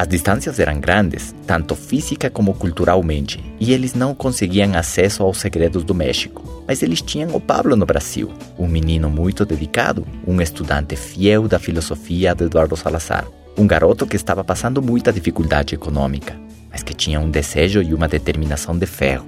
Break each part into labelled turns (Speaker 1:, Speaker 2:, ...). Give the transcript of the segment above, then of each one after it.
Speaker 1: As distâncias eram grandes, tanto física como culturalmente, e eles não conseguiam acesso aos segredos do México. Mas eles tinham o Pablo no Brasil, um menino muito dedicado, um estudante fiel da filosofia de Eduardo Salazar, um garoto que estava passando muita dificuldade econômica, mas que tinha um desejo e uma determinação de ferro.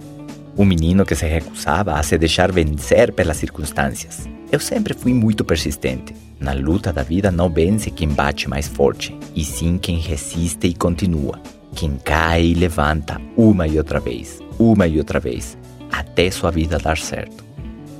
Speaker 1: Um menino que se recusava a se deixar vencer pelas circunstâncias. Eu sempre fui muito persistente. Na luta da vida não vence quem bate mais forte, e sim quem resiste e continua. Quem cai e levanta uma e outra vez, uma e outra vez, até sua vida dar certo.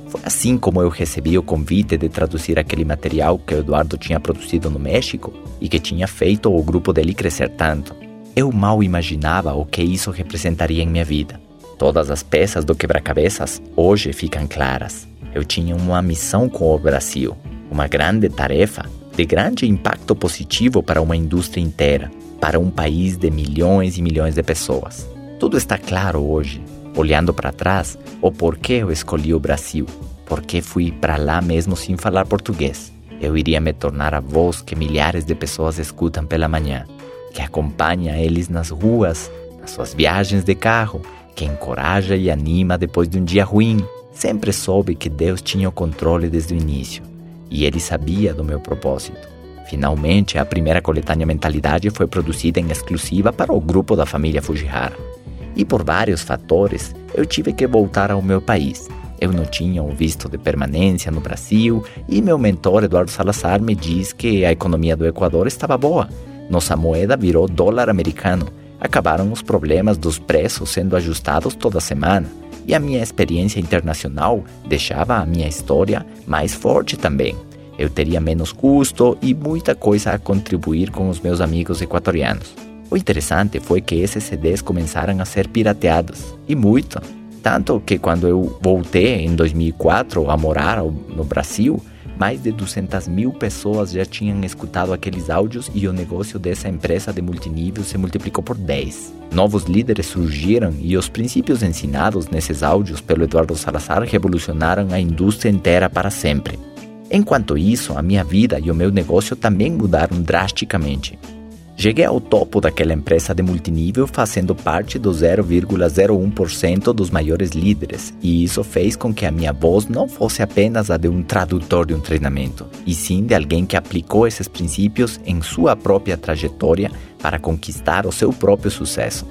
Speaker 1: Foi assim como eu recebi o convite de traduzir aquele material que o Eduardo tinha produzido no México e que tinha feito o grupo dele crescer tanto. Eu mal imaginava o que isso representaria em minha vida. Todas as peças do quebra-cabeças hoje ficam claras. Eu tinha uma missão com o Brasil, uma grande tarefa de grande impacto positivo para uma indústria inteira, para um país de milhões e milhões de pessoas. Tudo está claro hoje, olhando para trás, o porquê eu escolhi o Brasil, porque fui para lá mesmo sem falar português. Eu iria me tornar a voz que milhares de pessoas escutam pela manhã, que acompanha eles nas ruas, nas suas viagens de carro, que encoraja e anima depois de um dia ruim. Sempre soube que Deus tinha o controle desde o início e ele sabia do meu propósito. Finalmente, a primeira coletânea Mentalidade foi produzida em exclusiva para o grupo da família Fujihara. E por vários fatores, eu tive que voltar ao meu país. Eu não tinha um visto de permanência no Brasil e meu mentor Eduardo Salazar me diz que a economia do Equador estava boa. Nossa moeda virou dólar americano acabaram os problemas dos preços sendo ajustados toda semana e a minha experiência internacional deixava a minha história mais forte também. Eu teria menos custo e muita coisa a contribuir com os meus amigos equatorianos. O interessante foi que esses CDs começaram a ser pirateados, e muito. Tanto que quando eu voltei em 2004 a morar no Brasil, mais de 200 mil pessoas já tinham escutado aqueles áudios e o negócio dessa empresa de multinível se multiplicou por 10. Novos líderes surgiram e os princípios ensinados nesses áudios pelo Eduardo Salazar revolucionaram a indústria inteira para sempre. Enquanto isso, a minha vida e o meu negócio também mudaram drasticamente. Cheguei ao topo daquela empresa de multinível fazendo parte do 0,01% dos maiores líderes, e isso fez com que a minha voz não fosse apenas a de um tradutor de um treinamento, e sim de alguém que aplicou esses princípios em sua própria trajetória para conquistar o seu próprio sucesso.